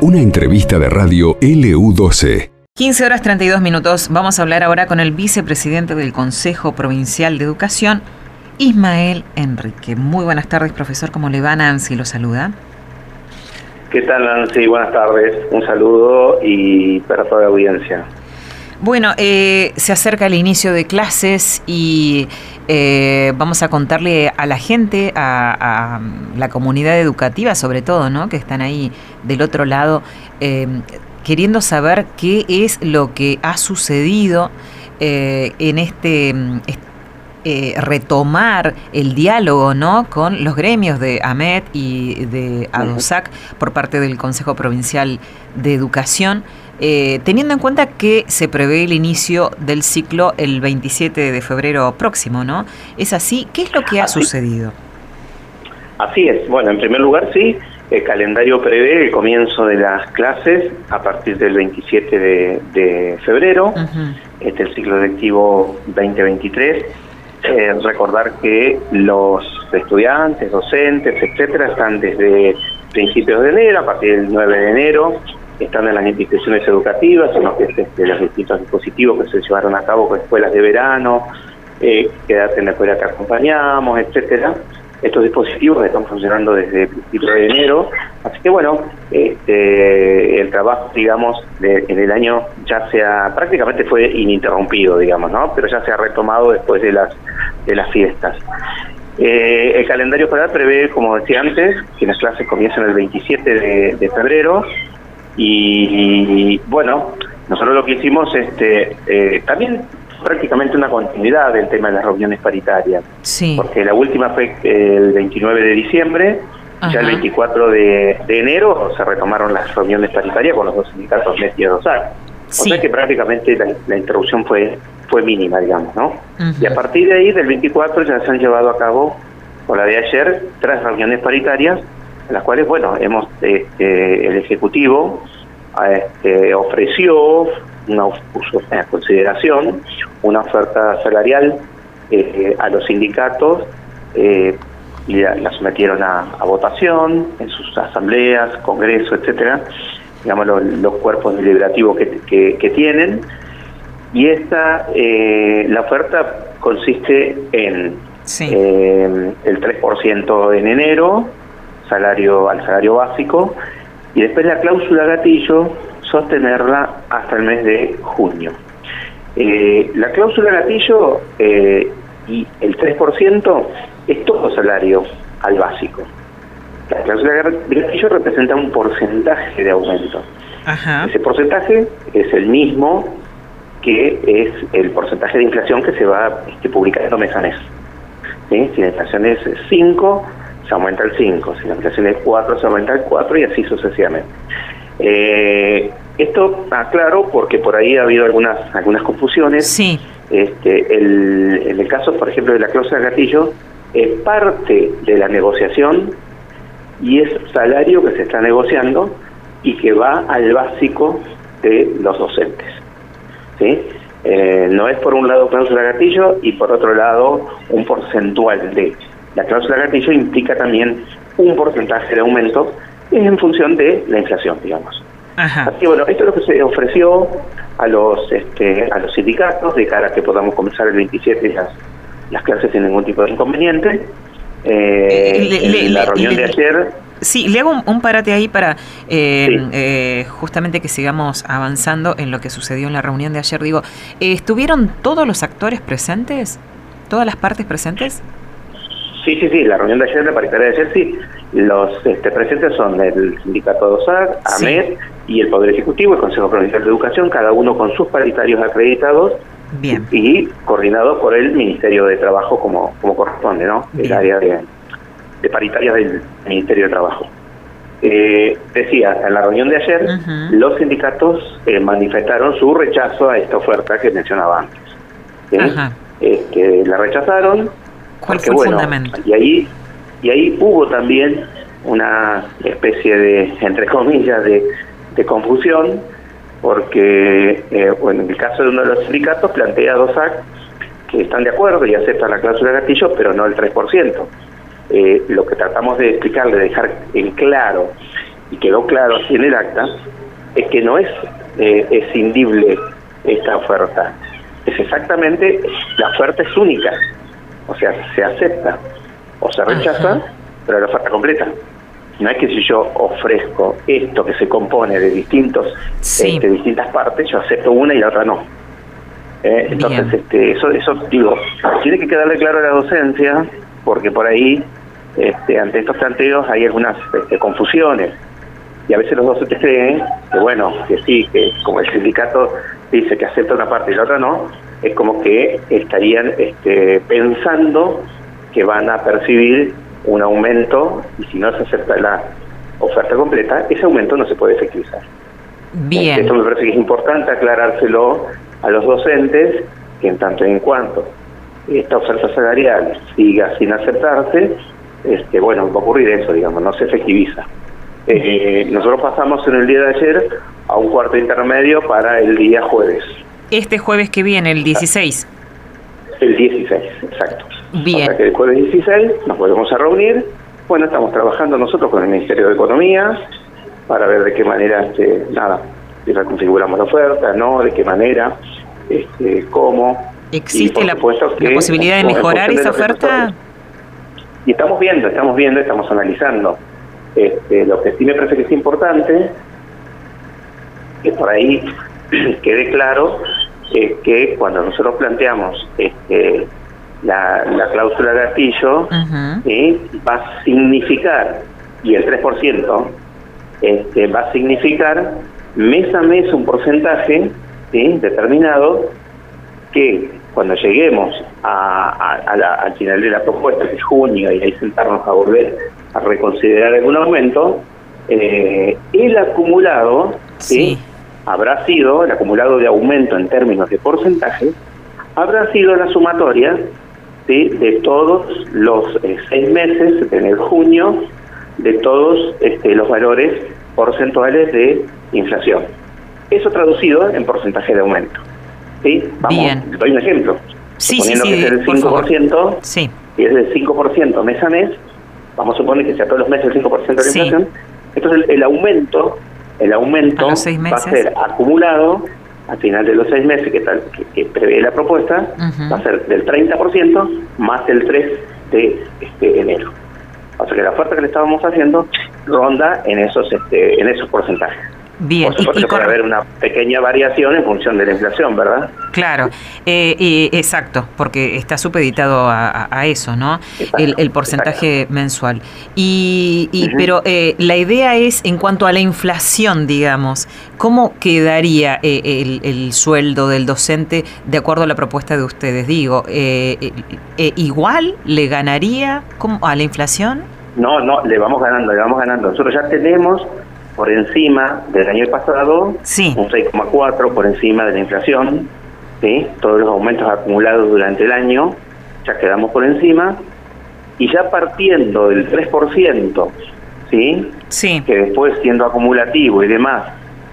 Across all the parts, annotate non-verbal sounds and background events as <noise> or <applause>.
Una entrevista de radio LU12. 15 horas 32 minutos. Vamos a hablar ahora con el vicepresidente del Consejo Provincial de Educación, Ismael Enrique. Muy buenas tardes, profesor. ¿Cómo le va? Nancy lo saluda. ¿Qué tal, Nancy? Buenas tardes. Un saludo y para toda la audiencia. Bueno, eh, se acerca el inicio de clases y eh, vamos a contarle a la gente, a, la comunidad educativa sobre todo, ¿no? que están ahí del otro lado, eh, queriendo saber qué es lo que ha sucedido en este, retomar el diálogo ¿no? con los gremios de AMET y de ADOSAC por parte del Consejo Provincial de Educación. Eh, teniendo en cuenta que se prevé el inicio del ciclo el 27 de febrero próximo, ¿no? ¿Es así? ¿Qué es lo que ha sucedido? Así es. Bueno, en primer lugar, sí, el calendario prevé el comienzo de las clases a partir del 27 de, febrero, este es el ciclo lectivo 2023. Eh, recordar que los estudiantes, docentes, etcétera, están desde principios de enero, a partir del 9 de enero, están en las instituciones educativas, en los, de los distintos dispositivos que se llevaron a cabo con escuelas de verano, eh, en la escuela que acompañamos, etcétera. Estos dispositivos están funcionando desde principios de enero, así que bueno, este, el trabajo, digamos, en el año ya se ha, prácticamente fue ininterrumpido, digamos, ¿no? Pero ya se ha retomado después de las, de las fiestas. Eh, el calendario escolar prevé, como decía antes, que las clases comiencen el 27 de febrero y, bueno, nosotros lo que hicimos este, eh, también prácticamente una continuidad del tema de las reuniones paritarias. Sí. Porque la última fue el 29 de diciembre, ya el 24 de, enero se retomaron las reuniones paritarias con los dos sindicatos MES y OSAC. O sea que prácticamente la, interrupción fue fue mínima, digamos, ¿no? Y a partir de ahí, del 24, ya se han llevado a cabo, o la de ayer, tres reuniones paritarias las cuales, bueno, hemos este, el Ejecutivo este, ofreció una puso en consideración una oferta salarial eh, a los sindicatos eh, y la, sometieron a, votación en sus asambleas, congresos, etcétera, digamos los, cuerpos deliberativos que, que, tienen. Y esta eh, la oferta consiste en el 3% en enero salario al salario básico y después la cláusula gatillo sostenerla hasta el mes de junio. Eh, la cláusula gatillo eh, y el 3% es todo salario al básico. La cláusula gatillo representa un porcentaje de aumento. Ese porcentaje es el mismo que es el porcentaje de inflación que se va este, publicando mes a mes. Si la inflación es 5, se aumenta el 5, si la inflación es 4, se aumenta el 4 y así sucesivamente. Eh, esto está claro porque por ahí ha habido algunas algunas confusiones. Sí. Este, el, en el caso, por ejemplo, de la cláusula de gatillo, es parte de la negociación y es salario que se está negociando y que va al básico de los docentes. ¿sí? Eh, no es por un lado cláusula de gatillo y por otro lado un porcentual de la cláusula gatillo implica también un porcentaje de aumento en función de la inflación, digamos. Así que bueno, esto es lo que se ofreció a los este, a los sindicatos de cara a que podamos comenzar el 27 las, las clases sin ningún tipo de inconveniente. Eh, la reunión de ayer Sí, le hago un, parate ahí para eh, eh, justamente que sigamos avanzando en lo que sucedió en la reunión de ayer. Digo, ¿estuvieron todos los actores presentes? ¿Todas las partes presentes? Sí, sí, sí, la reunión de ayer, la paritaria de ayer, sí. Los este, presentes son el sindicato de OSAR, AMED y el Poder Ejecutivo, el Consejo Provincial de Educación, cada uno con sus paritarios acreditados Bien. y coordinados por el Ministerio de Trabajo como, como corresponde, ¿no? El área de, de paritarias del Ministerio de Trabajo. Eh, decía, en la reunión de ayer, los sindicatos eh, manifestaron su rechazo a esta oferta que mencionaba antes. Este, la rechazaron ¿Cuál fue el fundamento? Y ahí, y ahí hubo también una especie de, entre comillas, de, confusión, porque eh, bueno, en el caso de uno de los sindicatos plantea dos DOSAC que están de acuerdo y aceptan la cláusula de gatillo, pero no el 3%. eh, lo que tratamos de explicarle, de dejar en claro, y quedó claro así en el acta, es que no es eh, escindible esta oferta. Es exactamente, la oferta es única. O sea, se acepta o se rechaza, pero la oferta completa. No es que si yo ofrezco esto que se compone de distintos este, distintas partes, yo acepto una y la otra no. Eh, entonces, este, eso, eso digo, tiene que quedarle claro a la docencia, porque por ahí, este, ante estos planteos, hay algunas este, confusiones. Y a veces los docentes creen que, bueno, que sí, que como el sindicato dice que acepta una parte y la otra no, es como que estarían este, pensando que van a percibir un aumento y si no se acepta la oferta completa, ese aumento no se puede efectivizar. Bien. Esto me parece que es importante aclarárselo a los docentes, que en tanto en cuanto esta oferta salarial siga sin aceptarse, este, bueno, va a ocurrir eso, digamos, no se efectiviza. Eh, nosotros pasamos en el día de ayer a un cuarto intermedio para el día jueves. Este jueves que viene, el 16. El 16, exacto. Bien. Sea que el jueves 16 nos volvemos a reunir. Bueno, estamos trabajando nosotros con el Ministerio de Economía para ver de qué manera, este, nada, si reconfiguramos la oferta, no, de qué manera, este, cómo. ¿Existe la, posibilidad de mejorar esa oferta? y estamos viendo, estamos viendo, estamos analizando. Este, lo que sí me parece que es importante, que por ahí <clears throat> quede claro, es que cuando nosotros planteamos este, la, cláusula gatillo, va a significar, y el 3%, este, va a significar mes a mes un porcentaje determinado que cuando lleguemos a, al final de la propuesta, que es junio, y ahí sentarnos a volver a reconsiderar algún aumento, eh, el acumulado sí. habrá sido, el acumulado de aumento en términos de porcentaje, habrá sido la sumatoria de todos los eh, seis meses, en el junio, de todos este, los valores porcentuales de inflación. Eso traducido en porcentaje de aumento. ¿sí? Vamos, Bien. doy un ejemplo. Sí, Suponiendo que es del 5%, sí. y es del 5% mes a mes, vamos a suponer que sea todos los meses el 5% de la inflación, entonces el, aumento el aumento va a ser acumulado al final de los seis meses que, tal, que, prevé la propuesta, va a ser del 30% más el 3 de este, enero. O sea que la oferta que le estábamos haciendo ronda en esos este, en esos porcentajes. Bien, y, puede haber una pequeña variación en función de la inflación, ¿verdad? Claro, eh, exacto, porque está supeditado a, eso, ¿no? el, porcentaje mensual. Y, pero eh, la idea es en cuanto a la inflación, digamos, ¿cómo quedaría eh, el, sueldo del docente de acuerdo a la propuesta de ustedes? Digo, igual le ganaría a la inflación. No, no, le vamos ganando, le vamos ganando. Nosotros ya tenemos por encima del año pasado, un 6,4 por encima de la inflación, ¿sí? todos los aumentos acumulados durante el año, ya quedamos por encima, y ya partiendo del 3%, ¿sí? Sí. que después siendo acumulativo y demás,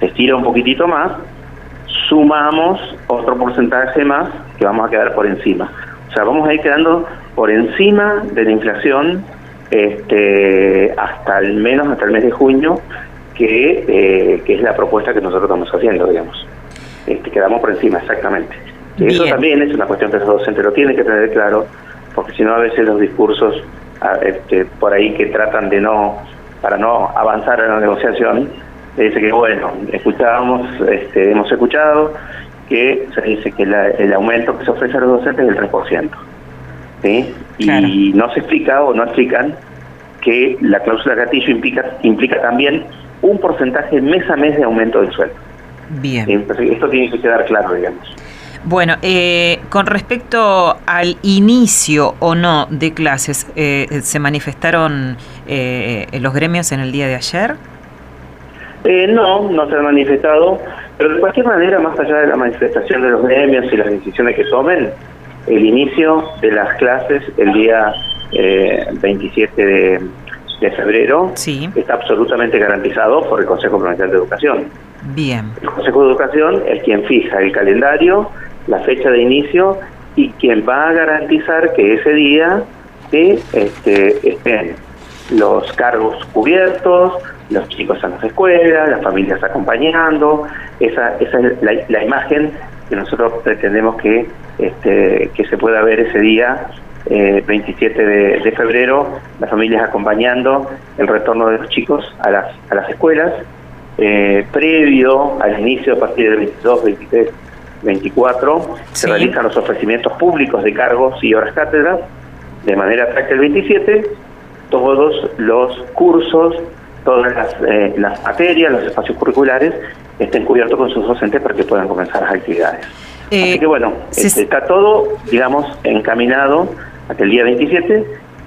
se estira un poquitito más, sumamos otro porcentaje más que vamos a quedar por encima. O sea, vamos a ir quedando por encima de la inflación este, hasta al menos hasta el mes de junio que, eh, que es la propuesta que nosotros estamos haciendo, digamos. Este, quedamos por encima, exactamente. Eso también es una cuestión que el docente lo tiene que tener claro, porque si no a veces los discursos ah, este, por ahí que tratan de no, para no avanzar en la negociación, le dice que bueno, escuchábamos, este, hemos escuchado que se dice que el aumento que se ofrece a los docentes es del 3%. ¿sí? Y no se explica o no explican que la cláusula gatillo implica, implica también un porcentaje mes a mes de aumento del sueldo. Bien. esto tiene que quedar claro, digamos. Bueno, eh, con respecto al inicio o no de clases, eh, ¿se manifestaron eh, los gremios en el día de ayer? no, no se han manifestado, pero de cualquier manera, más allá de la manifestación de los gremios y las decisiones que tomen, el inicio de las clases el día 27 de, de febrero está absolutamente garantizado por el Consejo Provincial de Educación. Bien. El Consejo de Educación es quien fija el calendario, la fecha de inicio y quien va a garantizar que ese día que este, estén los cargos cubiertos, los chicos en las escuelas, las familias acompañando, esa, esa es la, imagen que nosotros pretendemos que, este, que se pueda ver ese día, 27 eh, de, febrero, las familias acompañando el retorno de los chicos a las, a las escuelas, eh, previo al inicio a partir del 22, 23, 24, se realizan los ofrecimientos públicos de cargos y horas cátedras, de manera que el 27 todos los cursos todas las, eh, las materias, los espacios curriculares estén cubiertos con sus docentes para que puedan comenzar las actividades. Eh, Así que bueno, este, está todo, digamos, encaminado a que el día 27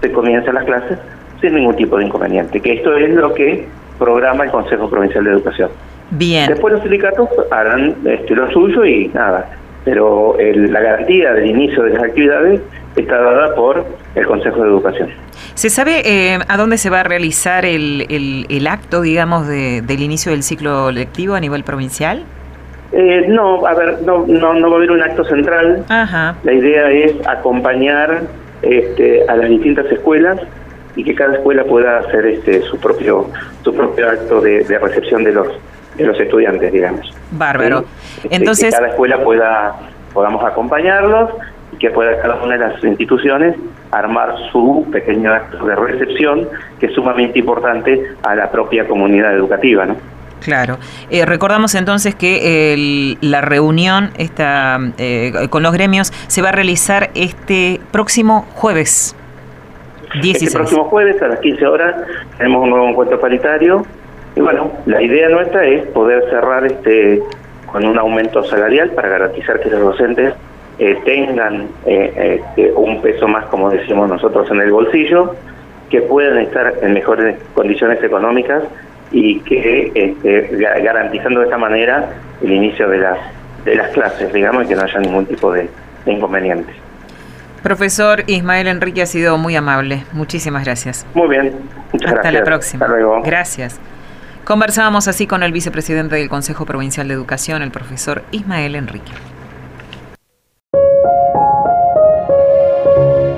se comiencen las clases sin ningún tipo de inconveniente, que esto es lo que programa el Consejo Provincial de Educación. Bien. Después los sindicatos harán este, lo suyo y nada, pero la garantía del inicio de las actividades está dada por el Consejo de Educación. ¿Se sabe eh, a dónde se va a realizar el, el, acto, digamos, de, del inicio del ciclo lectivo a nivel provincial? Eh, no, a ver, no, no, no va a haber un acto central. Ajá. La idea es acompañar este, a las distintas escuelas y que cada escuela pueda hacer este, su propio su propio acto de, recepción de los de los estudiantes, digamos. Bárbaro. Este, Entonces, que cada escuela pueda podamos acompañarlos y que pueda cada una de las instituciones armar su pequeño acto de recepción, que es sumamente importante a la propia comunidad educativa, ¿no? Claro. Eh, recordamos entonces que la reunión esta, eh, con los gremios se va a realizar este próximo jueves. 16. Este próximo jueves a las 15 horas tenemos un nuevo encuentro paritario y bueno, la idea nuestra es poder cerrar este con un aumento salarial para garantizar que los docentes eh, tengan eh, este, un peso más, como decimos nosotros, en el bolsillo, que puedan estar en mejores condiciones económicas y que este, garantizando de esta manera el inicio de las de las clases, digamos, y que no haya ningún tipo de, de inconvenientes. Profesor Ismael Enrique ha sido muy amable. Muchísimas gracias. Muy bien. Muchas Hasta la próxima. Hasta luego. Gracias. Conversábamos así con el vicepresidente del Consejo Provincial de Educación, el profesor Ismael Enrique.